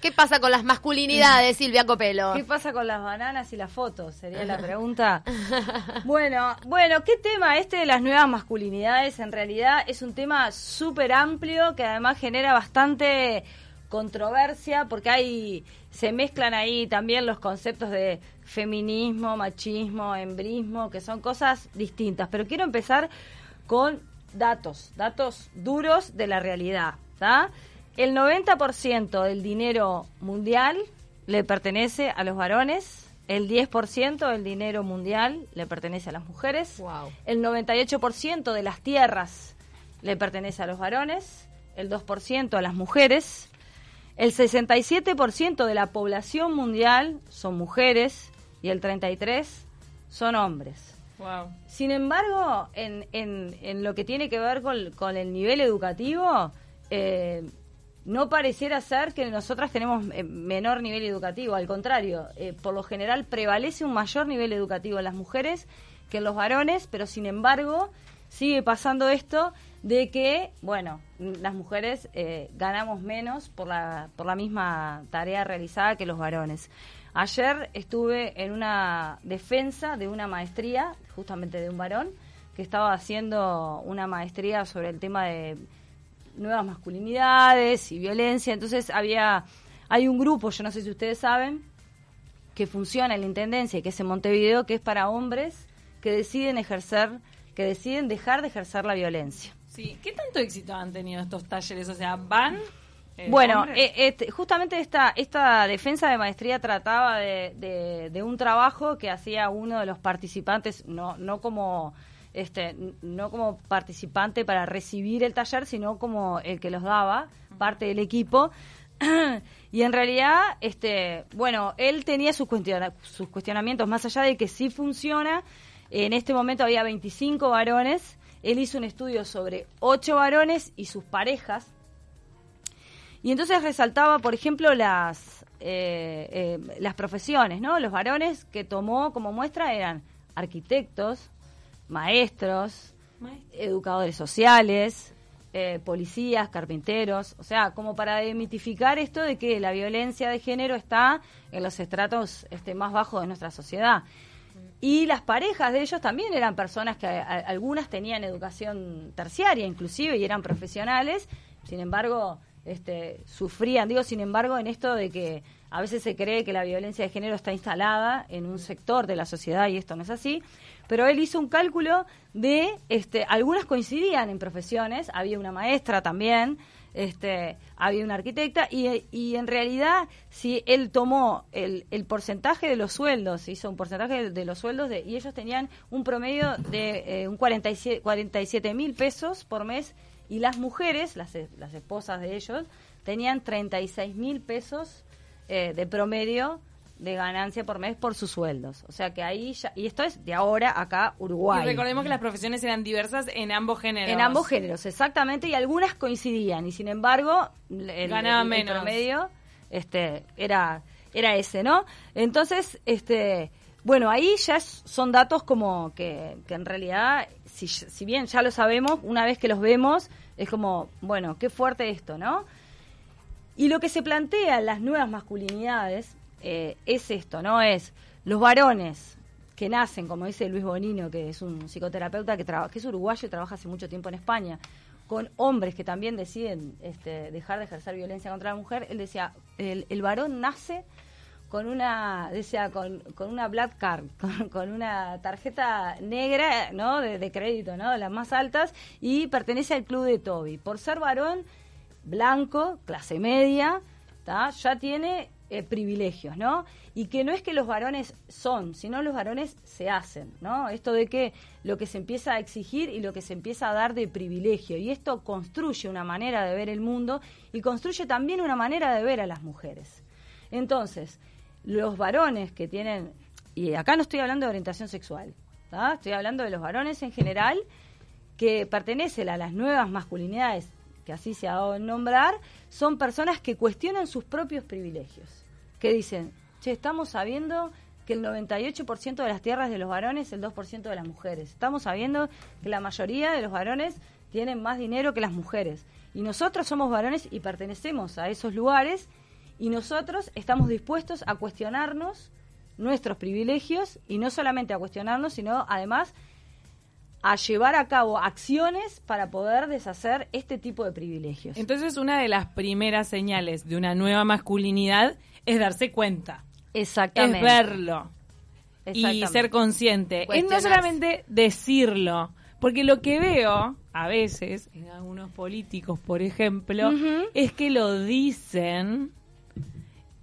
¿Qué pasa con las masculinidades, Silvia Copelo? ¿Qué pasa con las bananas y las fotos? Sería la pregunta. bueno, bueno, ¿qué tema este de las nuevas masculinidades? En realidad es un tema súper amplio que además genera bastante controversia porque hay se mezclan ahí también los conceptos de feminismo, machismo, embrismo, que son cosas distintas. Pero quiero empezar con datos, datos duros de la realidad, ¿está? El 90% del dinero mundial le pertenece a los varones, el 10% del dinero mundial le pertenece a las mujeres, el 98% de las tierras le pertenece a los varones, el 2% a las mujeres, el 67% de la población mundial son mujeres y el 33% son hombres. Sin embargo, en, en, lo que tiene que ver con, el nivel educativo, eh, no pareciera ser que nosotras tenemos eh, menor nivel educativo, al contrario, eh, por lo general prevalece un mayor nivel educativo en las mujeres que en los varones, pero sin embargo sigue pasando esto de que, bueno, las mujeres eh, ganamos menos por la, por la misma tarea realizada que los varones. Ayer estuve en una defensa de una maestría, justamente de un varón, que estaba haciendo una maestría sobre el tema de nuevas masculinidades y violencia. Entonces había, hay un grupo, yo no sé si ustedes saben, que funciona en la Intendencia y que es en Montevideo, que es para hombres que deciden ejercer, que deciden dejar de ejercer la violencia. Sí, ¿qué tanto éxito han tenido estos talleres? O sea, ¿van eh, bueno, eh, este, justamente esta, esta defensa de maestría trataba de, de, un trabajo que hacía uno de los participantes, no, no como este, no como participante para recibir el taller, sino como el que los daba, parte del equipo. y en realidad, este, bueno, él tenía sus, sus cuestionamientos, más allá de que sí funciona. En este momento había 25 varones. Él hizo un estudio sobre 8 varones y sus parejas. Y entonces resaltaba, por ejemplo, las, eh, eh, las profesiones, ¿no? Los varones que tomó como muestra eran arquitectos, maestros, educadores sociales, eh, policías, carpinteros, o sea, como para demitificar esto de que la violencia de género está en los estratos este, más bajos de nuestra sociedad. Y las parejas de ellos también eran personas que algunas tenían educación terciaria inclusive y eran profesionales, sin embargo, este, sufrían, digo, sin embargo, en esto de que a veces se cree que la violencia de género está instalada en un sector de la sociedad y esto no es así. Pero él hizo un cálculo de, este, algunas coincidían en profesiones, había una maestra también, este, había una arquitecta y, y en realidad si él tomó el, el, porcentaje de los sueldos, hizo un porcentaje de, los sueldos de, y ellos tenían un promedio de eh, un 47 mil pesos por mes y las mujeres, las, las esposas de ellos, tenían 36 mil pesos eh, de promedio de ganancia por mes por sus sueldos. O sea que ahí ya, y esto es de ahora acá Uruguay. Y recordemos que las profesiones eran diversas en ambos géneros. En ambos géneros, exactamente, y algunas coincidían y sin embargo el, menos. promedio este era era ese, ¿no? Entonces, este bueno, ahí ya son datos como que, que en realidad, si, si bien ya lo sabemos, una vez que los vemos, es como, bueno, qué fuerte esto, ¿no? Y lo que se plantea en las nuevas masculinidades eh, es esto, ¿no? Es los varones que nacen, como dice Luis Bonino, que es un psicoterapeuta que, que es uruguayo y trabaja hace mucho tiempo en España, con hombres que también deciden este, dejar de ejercer violencia contra la mujer, él decía, el, varón nace con una, decía, con, con una black card, con, una tarjeta negra, ¿no? De, de, crédito, ¿no? Las más altas, y pertenece al club de Toby. Por ser varón, blanco, clase media, ya tiene eh, privilegios, ¿no? Y que no es que los varones son, sino los varones se hacen, ¿no? Esto de que lo que se empieza a exigir y lo que se empieza a dar de privilegio. Y esto construye una manera de ver el mundo y construye también una manera de ver a las mujeres. Entonces, los varones que tienen, y acá no estoy hablando de orientación sexual, estoy hablando de los varones en general que pertenecen a las nuevas masculinidades que así se ha dado en nombrar, son personas que cuestionan sus propios privilegios, que dicen, che, estamos sabiendo que el 98% de las tierras de los varones, el 2% de las mujeres. Estamos sabiendo que la mayoría de los varones tienen más dinero que las mujeres. Y nosotros somos varones y pertenecemos a esos lugares Y nosotros estamos dispuestos a cuestionarnos nuestros privilegios y no solamente a cuestionarnos, sino además a llevar a cabo acciones para poder deshacer este tipo de privilegios. Entonces, una de las primeras señales de una nueva masculinidad es darse cuenta. Exactamente. Es verlo. Y ser consciente. Es no solamente decirlo. Porque lo que veo a veces en algunos políticos, por ejemplo, es que lo dicen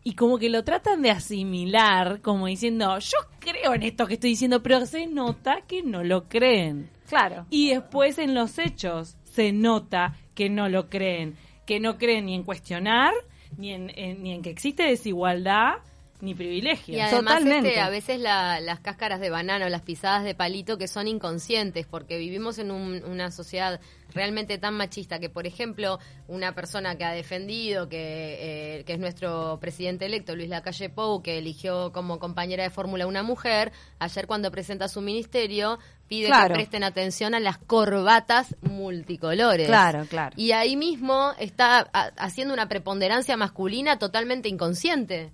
y como que lo tratan de asimilar, como diciendo, yo creo en esto que estoy diciendo, pero se nota que no lo creen. Claro. Y después en los hechos se nota que no lo creen, que no creen ni en cuestionar, ni en, ni en que existe desigualdad, ni privilegio. Y además este, a veces las cáscaras de banano, las pisadas de palito que son inconscientes, porque vivimos en una sociedad realmente tan machista que, por ejemplo, una persona que ha defendido, que, eh, que es nuestro presidente electo, Luis Lacalle Pou, que eligió como compañera de fórmula una mujer, ayer cuando presenta su ministerio pide que presten atención a las corbatas multicolores. Claro, claro. Y ahí mismo está haciendo una preponderancia masculina totalmente inconsciente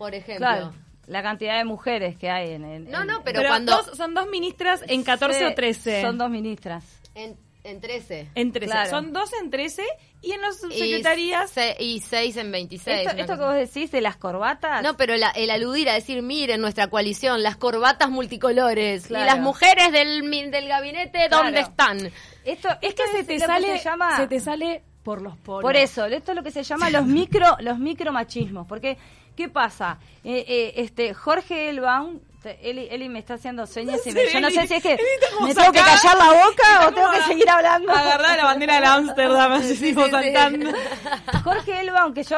por ejemplo. la cantidad de mujeres que hay en... no, no, pero, cuando... son dos ministras en 14 o 13. Son dos ministras. En, en 13. En 13. Son dos en 13 y en las subsecretarías... Y, seis en 26. Esto, que vos decís de las corbatas... No, pero el aludir a decir, miren nuestra coalición, las corbatas multicolores y las mujeres del, del gabinete, ¿dónde están? Esto, es que se te sale... Se, llama... se te sale por los poros. Por eso, esto es lo que se llama los micro los micromachismos, porque ¿Qué pasa? Eh, eh, este Jorge Elbaum, Eli, me está haciendo señas y yo no sé si es que me tengo que callar la boca o tengo que seguir hablando. Agarrar la bandera de Ámsterdam, así sí, saltando. Jorge Elbaum, que yo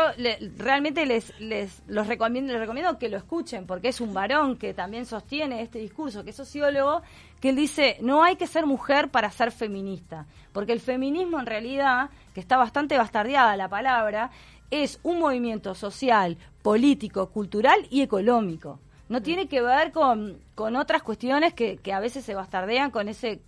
realmente les, les los recomiendo, les recomiendo que lo escuchen, porque es un varón que también sostiene este discurso, que es sociólogo, que él dice, no hay que ser mujer para ser feminista, porque el feminismo en realidad, que está bastante bastardeada la palabra, es un movimiento social, político, cultural y económico. No mm. tiene que ver con, con otras cuestiones que, que, a veces se bastardean con ese,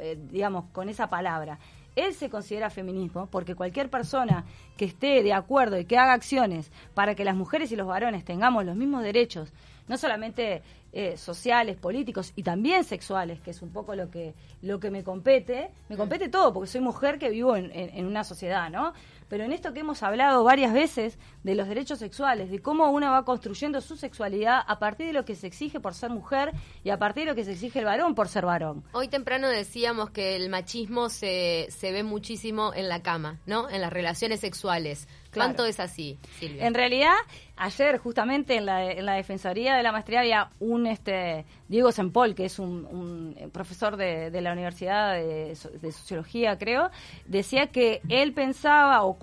eh, digamos, con esa palabra. Él se considera feminismo porque cualquier persona que esté de acuerdo y que haga acciones para que las mujeres y los varones tengamos los mismos derechos, no solamente eh, sociales, políticos y también sexuales, que es un poco lo que lo que me compete, me mm. compete todo porque soy mujer que vivo en, en una sociedad, ¿no? pero en esto que hemos hablado varias veces de los derechos sexuales, de cómo una va construyendo su sexualidad a partir de lo que se exige por ser mujer y a partir de lo que se exige el varón por ser varón. Hoy temprano decíamos que el machismo se, se ve muchísimo en la cama, ¿no? En las relaciones sexuales. ¿Cuánto es así, Silvia? En realidad, ayer justamente en la, en la Defensoría de la Maestría había un este Diego Sempol, que es un, profesor de, de, la Universidad de, Sociología, creo, decía que él pensaba, o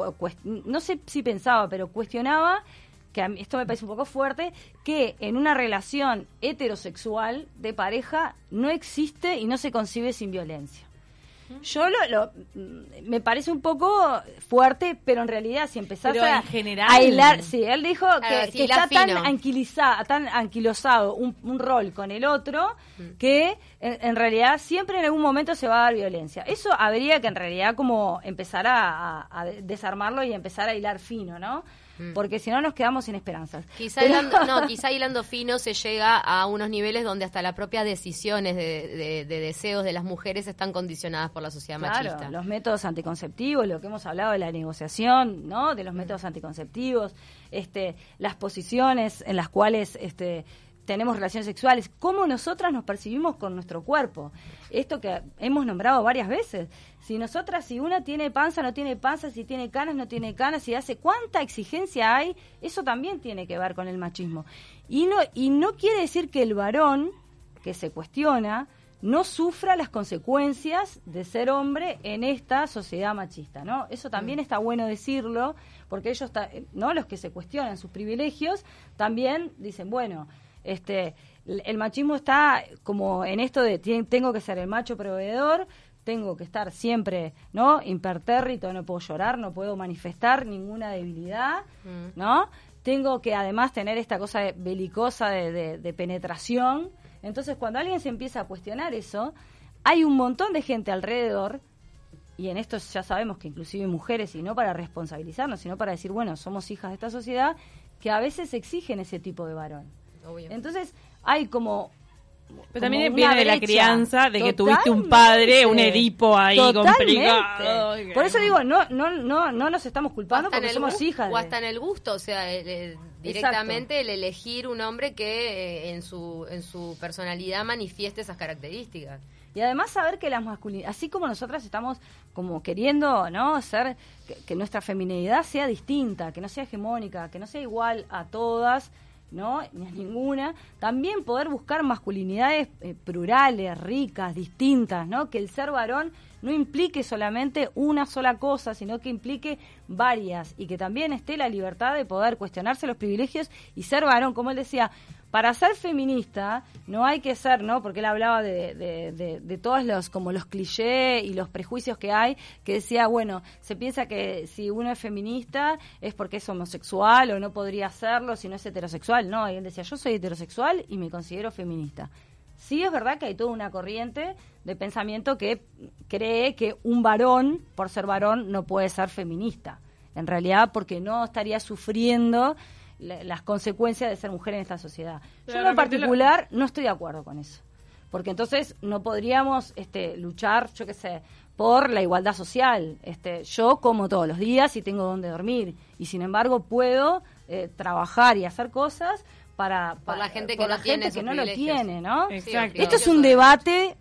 no sé si pensaba, pero cuestionaba, que a mí esto me parece un poco fuerte, que en una relación heterosexual de pareja no existe y no se concibe sin violencia. Yo lo, mm, me parece un poco fuerte, pero en realidad si empezás a, general, a sí, él dijo que, está tan anquilizado, tan anquilosado un, un, rol con el otro mm. que en, realidad siempre en algún momento se va a dar violencia. Eso habría que en realidad como empezar a, a desarmarlo y empezar a hilar fino, ¿no? Mm. porque si no nos quedamos sin esperanzas. Quizá, hilando, no, quizá hilando fino se llega a unos niveles donde hasta las propias decisiones de, deseos de las mujeres están condicionadas por la sociedad claro, machista. Los métodos anticonceptivos, lo que hemos hablado de la negociación, ¿no? De los mm. métodos anticonceptivos, este, las posiciones en las cuales este, tenemos relaciones sexuales, cómo nosotras nos percibimos con nuestro cuerpo. Esto que hemos nombrado varias veces. Si nosotras, si una tiene panza, no tiene panza, si tiene canas, no tiene canas, si hace cuánta exigencia hay, eso también tiene que ver con el machismo. Y no, y no quiere decir que el varón que se cuestiona no sufra las consecuencias de ser hombre en esta sociedad machista, ¿no? Eso también está bueno decirlo, porque ellos, ¿no? Los que se cuestionan sus privilegios, también dicen, bueno, este, el machismo está como en esto de tengo que ser el macho proveedor, tengo que estar siempre, ¿no? Impertérrito, no puedo llorar, no puedo manifestar ninguna debilidad, mm. ¿no? Tengo que además tener esta cosa belicosa de, penetración. Entonces, cuando alguien se empieza a cuestionar eso, hay un montón de gente alrededor y en esto ya sabemos que inclusive mujeres, y no para responsabilizarnos, sino para decir, bueno, somos hijas de esta sociedad, que a veces exigen ese tipo de varón. Entonces, hay como pero también viene de la crianza, de que tuviste un padre, un Edipo ahí complicado. Por eso digo, no, no, no, no nos estamos culpando porque somos hijas. O hasta en el gusto, o sea, directamente el elegir un hombre que eh, en su en su personalidad manifieste esas características. Y además saber que las masculinidades, así como nosotras estamos como queriendo, ¿no? Ser que, nuestra feminidad sea distinta, que no sea hegemónica, que no sea igual a todas, ¿no? Ni a ninguna. También poder buscar masculinidades eh, plurales, ricas, distintas, ¿no? Que el ser varón no implique solamente una sola cosa, sino que implique varias y que también esté la libertad de poder cuestionarse los privilegios y ser varón, como él decía, para ser feminista no hay que ser, ¿no? Porque él hablaba de, todos los, como los clichés y los prejuicios que hay, que decía, bueno, se piensa que si uno es feminista es porque es homosexual o no podría serlo si no es heterosexual. No, y él decía, yo soy heterosexual y me considero feminista. Sí es verdad que hay toda una corriente de pensamiento que cree que un varón, por ser varón, no puede ser feminista. En realidad, porque no estaría sufriendo las consecuencias de ser mujer en esta sociedad. Yo en particular no estoy de acuerdo con eso, porque entonces no podríamos este, luchar, yo qué sé, por la igualdad social. Este, yo como todos los días y tengo donde dormir y sin embargo puedo eh, trabajar y hacer cosas para, para la gente que, no, tiene que no lo tiene, ¿no? Esto es un debate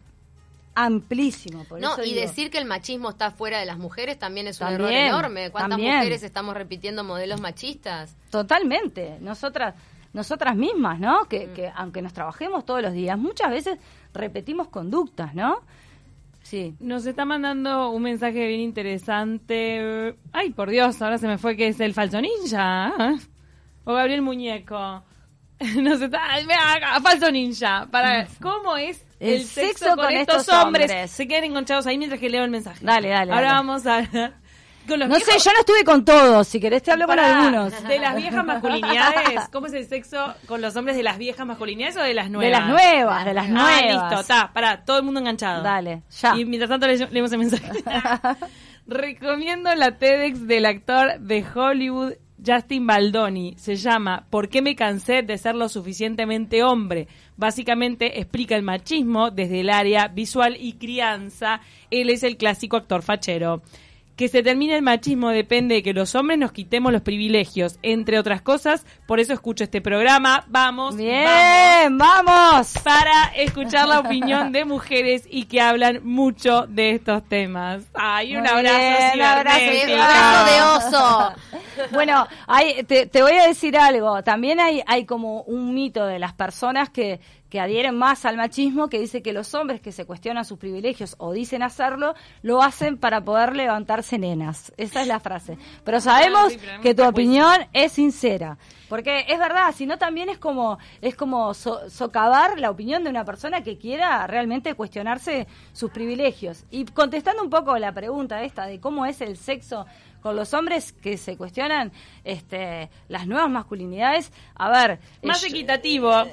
amplísimo. no, y decir que el machismo está fuera de las mujeres también es un error enorme. ¿Cuántas mujeres estamos repitiendo modelos machistas? Totalmente. Nosotras nosotras mismas, ¿no? Que, mm. que aunque nos trabajemos todos los días, muchas veces repetimos conductas, ¿no? Sí. Nos está mandando un mensaje bien interesante. Ay, por Dios, ahora se me fue que es el falso ninja. O Gabriel Muñeco. Nos está. Falso ninja. Para, ¿Cómo es el, sexo, con, estos, hombres. Se quedan enganchados ahí mientras que leo el mensaje. Dale, dale. Ahora vamos a Con los no sé, yo no estuve con todos. Si querés te hablo con algunos. De las viejas masculinidades. ¿Cómo es el sexo con los hombres de las viejas masculinidades o de las nuevas? De las nuevas, de las ah, nuevas. listo, está. Para, todo el mundo enganchado. Dale, ya. Y mientras tanto leemos el mensaje. Recomiendo la TEDx del actor de Hollywood Justin Baldoni. Se llama ¿Por qué me cansé de ser lo suficientemente hombre? Básicamente explica el machismo desde el área visual y crianza. Él es el clásico actor fachero que se termine el machismo depende de que los hombres nos quitemos los privilegios, entre otras cosas. Por eso escucho este programa. Vamos, bien, vamos, para escuchar la opinión de mujeres y que hablan mucho de estos temas. Ay, un abrazo, un abrazo, de oso. bueno, hay, te, te, voy a decir algo. También hay, hay como un mito de las personas que que adhieren más al machismo, que dice que los hombres que se cuestionan sus privilegios o dicen hacerlo, lo hacen para poder levantarse nenas. Esa es la frase. Pero sabemos que tu opinión es sincera. Porque es verdad, si no también es como, es como socavar la opinión de una persona que quiera realmente cuestionarse sus privilegios. Y contestando un poco la pregunta esta de cómo es el sexo con los hombres que se cuestionan este, las nuevas masculinidades, a ver... Más equitativo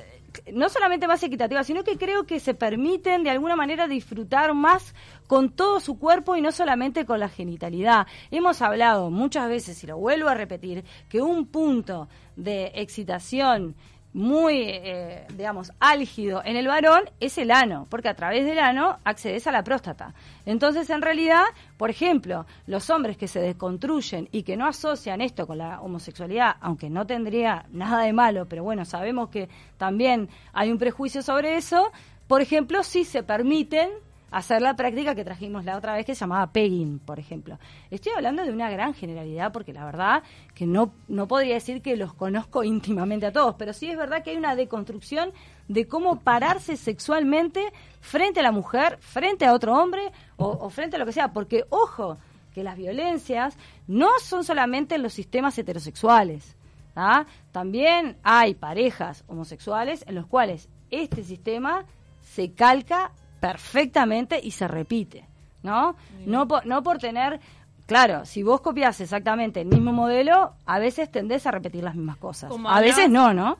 no solamente más equitativa, sino que creo que se permiten de alguna manera disfrutar más con todo su cuerpo y no solamente con la genitalidad. Hemos hablado muchas veces, y lo vuelvo a repetir, que un punto de excitación muy, eh, digamos, álgido en el varón es el ano, porque a través del ano accedes a la próstata. Entonces, en realidad, por ejemplo, los hombres que se desconstruyen y que no asocian esto con la homosexualidad, aunque no tendría nada de malo, pero bueno, sabemos que también hay un prejuicio sobre eso, por ejemplo, sí se permiten hacer la práctica que trajimos la otra vez que se llamaba pegging, por ejemplo. Estoy hablando de una gran generalidad porque la verdad que no, no podría decir que los conozco íntimamente a todos, pero sí es verdad que hay una deconstrucción de cómo pararse sexualmente frente a la mujer, frente a otro hombre o, frente a lo que sea, porque ojo, que las violencias no son solamente en los sistemas heterosexuales. También hay parejas homosexuales en los cuales este sistema se calca perfectamente y se repite, ¿no? No por, no por tener Claro, si vos copias exactamente el mismo modelo, a veces tendés a repetir las mismas cosas. a veces no, ¿no?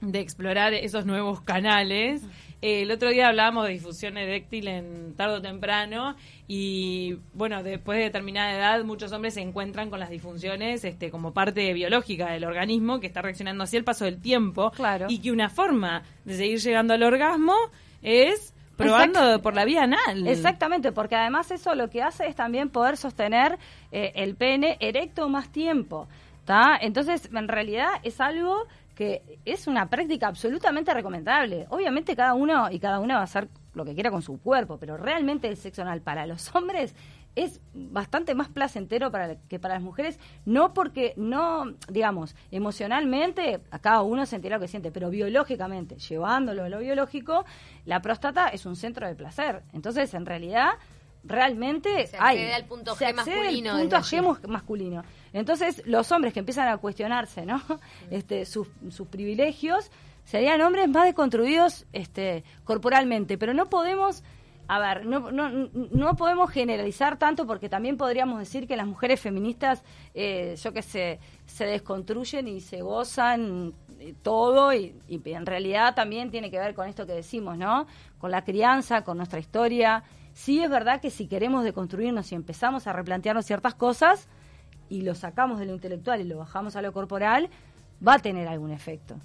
de explorar esos nuevos canales. el otro día hablábamos de difusión eréctil en tarde o temprano y bueno, después de determinada edad muchos hombres se encuentran con las disfunciones este, como parte biológica del organismo que está reaccionando así el paso del tiempo claro. y que una forma de seguir llegando al orgasmo es probando por la vía anal. Exactamente, porque además eso lo que hace es también poder sostener eh, el pene erecto más tiempo. ¿tá? Entonces, en realidad es algo que es una práctica absolutamente recomendable. Obviamente cada uno y cada una va a hacer lo que quiera con su cuerpo, pero realmente el sexo anal para los hombres es bastante más placentero para que para las mujeres, no porque no, digamos, emocionalmente a cada uno sentirá lo que siente, pero biológicamente, llevándolo a lo biológico, la próstata es un centro de placer. Entonces, en realidad, realmente se hay al punto se G masculino. Al punto G masculino. Entonces, los hombres que empiezan a cuestionarse, ¿no? Este, sus, sus privilegios, serían hombres más deconstruidos este, corporalmente, pero no podemos a ver, no, no, no podemos generalizar tanto porque también podríamos decir que las mujeres feministas, eh, yo que sé, se desconstruyen y se gozan eh, todo y, en realidad también tiene que ver con esto que decimos, ¿no? Con la crianza, con nuestra historia. Sí es verdad que si queremos deconstruirnos y empezamos a replantearnos ciertas cosas y lo sacamos de lo intelectual y lo bajamos a lo corporal, va a tener algún efecto.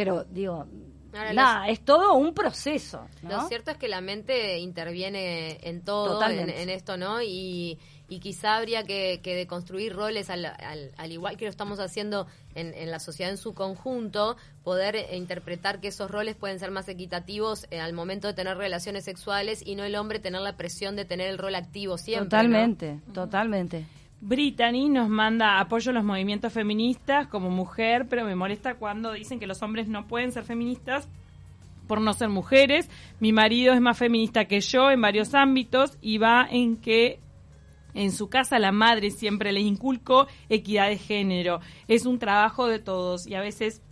Pero digo, Nada, es todo un proceso. Lo cierto es que la mente interviene en todo, en, esto, ¿no? Y, quizá habría que, que deconstruir roles, al, al, igual que lo estamos haciendo en, la sociedad en su conjunto, poder interpretar que esos roles pueden ser más equitativos eh, al momento de tener relaciones sexuales y no el hombre tener la presión de tener el rol activo siempre. Totalmente, totalmente. Brittany nos manda apoyo a los movimientos feministas como mujer, pero me molesta cuando dicen que los hombres no pueden ser feministas por no ser mujeres. Mi marido es más feminista que yo en varios ámbitos y va en que en su casa la madre siempre le inculcó equidad de género. Es un trabajo de todos y a veces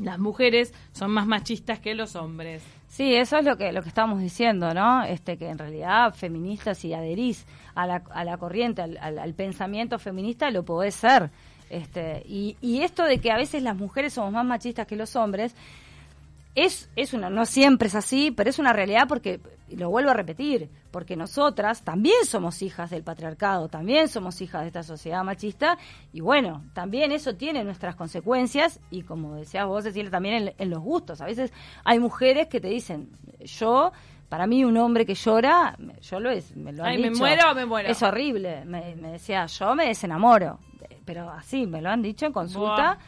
las mujeres son más machistas que los hombres. Sí, eso es lo que lo que estamos diciendo, ¿no? Este que en realidad feministas y adherís a la, a la corriente, al, pensamiento feminista, lo podés ser. Este, y, y esto de que a veces las mujeres somos más machistas que los hombres, es, es una, no siempre es así, pero es una realidad porque, lo vuelvo a repetir, porque nosotras también somos hijas del patriarcado, también somos hijas de esta sociedad machista, y bueno, también eso tiene nuestras consecuencias, y como decías vos, Cecilia, también en, los gustos. A veces hay mujeres que te dicen, yo para mí un hombre que llora, yo lo es, me lo han me muero o me muero. Es horrible. Me, decía, yo me desenamoro. Pero así, me lo han dicho en consulta.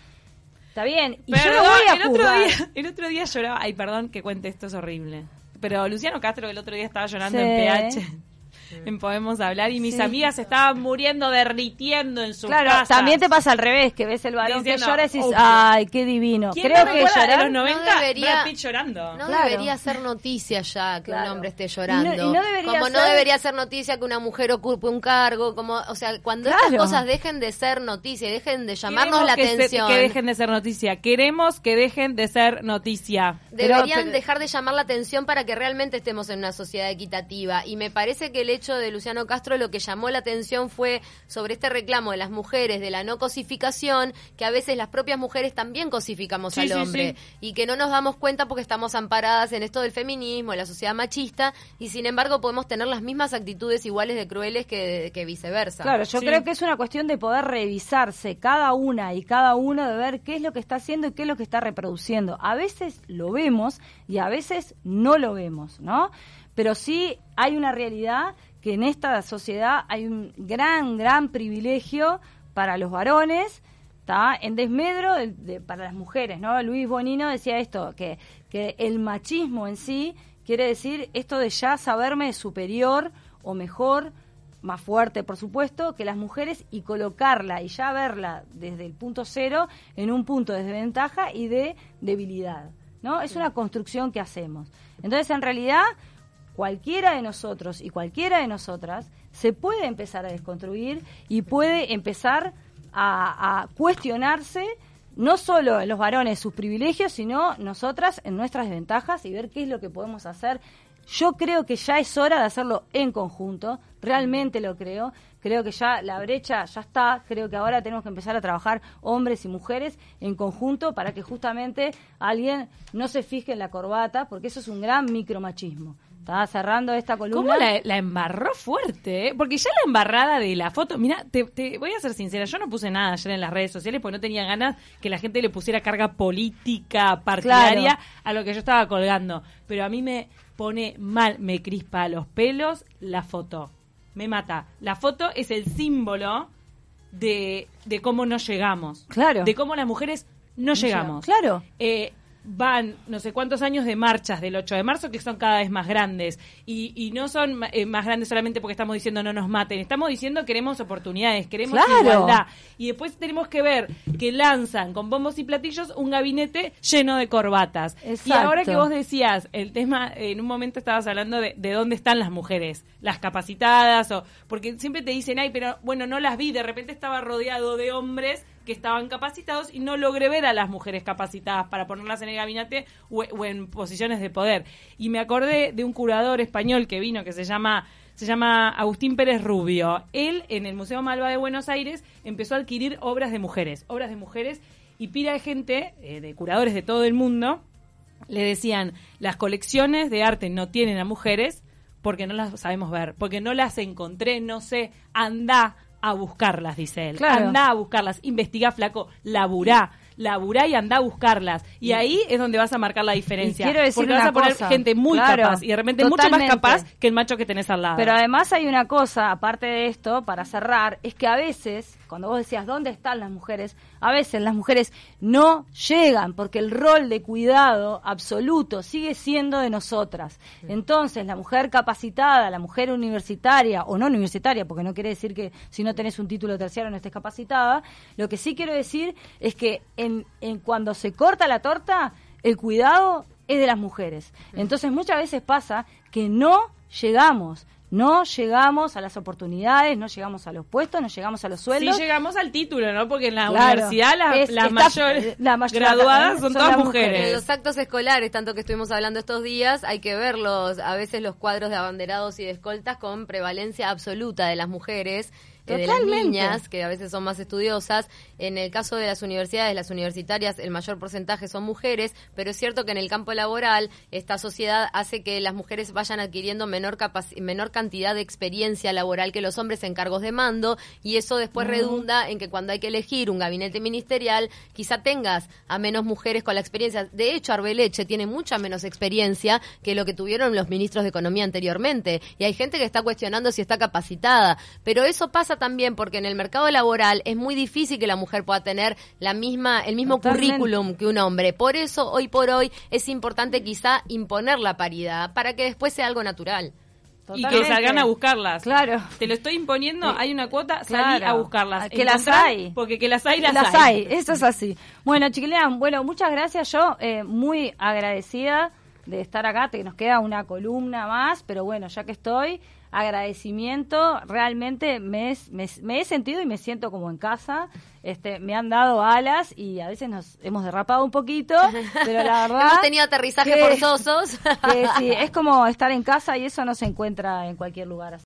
Está bien. Y yo no voy a el otro, día, el otro día lloraba. Ay, perdón que cuente esto, es horrible. Pero Luciano Castro el otro día estaba llorando en PH en Podemos Hablar y mis amigas estaban muriendo, derritiendo en su claro, también te pasa al revés, que ves el varón que llora y dices, ay, qué divino. Creo que llorar... los 90, no debería, llorando. No debería ser noticia ya que un hombre esté llorando. como no debería ser noticia que una mujer ocupe un cargo, como, o sea, cuando estas cosas dejen de ser noticia y dejen de llamarnos la atención. que dejen de ser noticia. Queremos que dejen de ser noticia. Deberían dejar de llamar la atención para que realmente estemos en una sociedad equitativa. Y me parece que el hecho de Luciano Castro lo que llamó la atención fue sobre este reclamo de las mujeres de la no cosificación, que a veces las propias mujeres también cosificamos al hombre y que no nos damos cuenta porque estamos amparadas en esto del feminismo, en la sociedad machista y sin embargo podemos tener las mismas actitudes iguales de crueles que, viceversa. Claro, yo creo que es una cuestión de poder revisarse cada una y cada uno de ver qué es lo que está haciendo y qué es lo que está reproduciendo. A veces lo vemos y a veces no lo vemos, ¿no? Pero sí hay una realidad que en esta sociedad hay un gran, gran privilegio para los varones, está en desmedro de, para las mujeres, ¿no? Luis Bonino decía esto, que, que el machismo en sí quiere decir esto de ya saberme superior o mejor, más fuerte, por supuesto, que las mujeres y colocarla y ya verla desde el punto cero en un punto de desventaja y de debilidad, ¿no? Es una construcción que hacemos. Entonces, en realidad, cualquiera de nosotros y cualquiera de nosotras se puede empezar a desconstruir y puede empezar a, cuestionarse no solo los varones sus privilegios, sino nosotras en nuestras desventajas y ver qué es lo que podemos hacer. Yo creo que ya es hora de hacerlo en conjunto, realmente lo creo. Creo que ya la brecha ya está, creo que ahora tenemos que empezar a trabajar hombres y mujeres en conjunto para que justamente alguien no se fije en la corbata, porque eso es un gran micromachismo. Estaba cerrando esta columna. ¿Cómo la, embarró fuerte? Eh? Porque ya la embarrada de la foto, mira, te, voy a ser sincera, yo no puse nada ayer en las redes sociales porque no tenía ganas que la gente le pusiera carga política, partidaria a lo que yo estaba colgando. Pero a mí me pone mal, me crispa los pelos la foto. Me mata. La foto es el símbolo de, de cómo no llegamos. Claro. De cómo las mujeres no, llegamos. Claro. Eh, van no sé cuántos años de marchas del 8 de marzo que son cada vez más grandes. Y, y no son eh, más grandes solamente porque estamos diciendo no nos maten, estamos diciendo queremos oportunidades, queremos igualdad. Y después tenemos que ver que lanzan con bombos y platillos un gabinete lleno de corbatas. Y ahora que vos decías, el tema, en un momento estabas hablando de, de dónde están las mujeres, las capacitadas o porque siempre te dicen, ay, pero bueno, no las vi, de repente estaba rodeado de hombres que estaban capacitados y no logré ver a las mujeres capacitadas para ponerlas en el gabinete o, en posiciones de poder. Y me acordé de un curador español que vino que se llama se llama Agustín Pérez Rubio. Él en el Museo Malva de Buenos Aires empezó a adquirir obras de mujeres, obras de mujeres y pila de gente, eh, de curadores de todo el mundo, le decían, las colecciones de arte no tienen a mujeres porque no las sabemos ver, porque no las encontré, no sé, anda a buscarlas, dice él. Anda a buscarlas, investiga, flaco, laburá, laburá y anda a buscarlas. Y, ahí es donde vas a marcar la diferencia. quiero decir porque vas a poner gente muy capaz y de repente mucho más capaz que el macho que tenés al lado. Pero además hay una cosa, aparte de esto, para cerrar, es que a veces, cuando vos decías dónde están las mujeres, a veces las mujeres no llegan porque el rol de cuidado absoluto sigue siendo de nosotras. Entonces, la mujer capacitada, la mujer universitaria o no universitaria, porque no quiere decir que si no tenés un título terciario no estés capacitada, lo que sí quiero decir es que en, en cuando se corta la torta, el cuidado es de las mujeres. Entonces, muchas veces pasa que no llegamos no llegamos a las oportunidades, no llegamos a los puestos, no llegamos a los sueldos. Sí llegamos al título, ¿no? Porque en la universidad las mayores graduadas son, todas mujeres. En los actos escolares, tanto que estuvimos hablando estos días, hay que verlos, a veces los cuadros de abanderados y de escoltas con prevalencia absoluta de las mujeres de las niñas, que a veces son más estudiosas. En el caso de las universidades, las universitarias, el mayor porcentaje son mujeres, pero es cierto que en el campo laboral esta sociedad hace que las mujeres vayan adquiriendo menor, menor cantidad de experiencia laboral que los hombres en cargos de mando y eso después redunda en que cuando hay que elegir un gabinete ministerial, quizá tengas a menos mujeres con la experiencia. De hecho, Arbeleche tiene mucha menos experiencia que lo que tuvieron los ministros de Economía anteriormente y hay gente que está cuestionando si está capacitada, pero eso pasa también porque en el mercado laboral es muy difícil que la mujer pueda tener la misma, el mismo currículum que un hombre. Por eso, hoy por hoy, es importante quizá imponer la paridad para que después sea algo natural. Y que salgan a buscarlas. Claro. Te lo estoy imponiendo, hay una cuota, salí a buscarlas. Que las hay. Porque que las hay, las, las hay. Eso es así. Bueno, chiquilín, bueno, muchas gracias. Yo eh, muy agradecida de estar acá, que nos queda una columna más, pero bueno, ya que estoy, agradecimiento, realmente me, me, he sentido y me siento como en casa, este, me han dado alas y a veces nos hemos derrapado un poquito, pero la verdad... hemos tenido aterrizajes forzosos. sí, es como estar en casa y eso no se encuentra en cualquier lugar.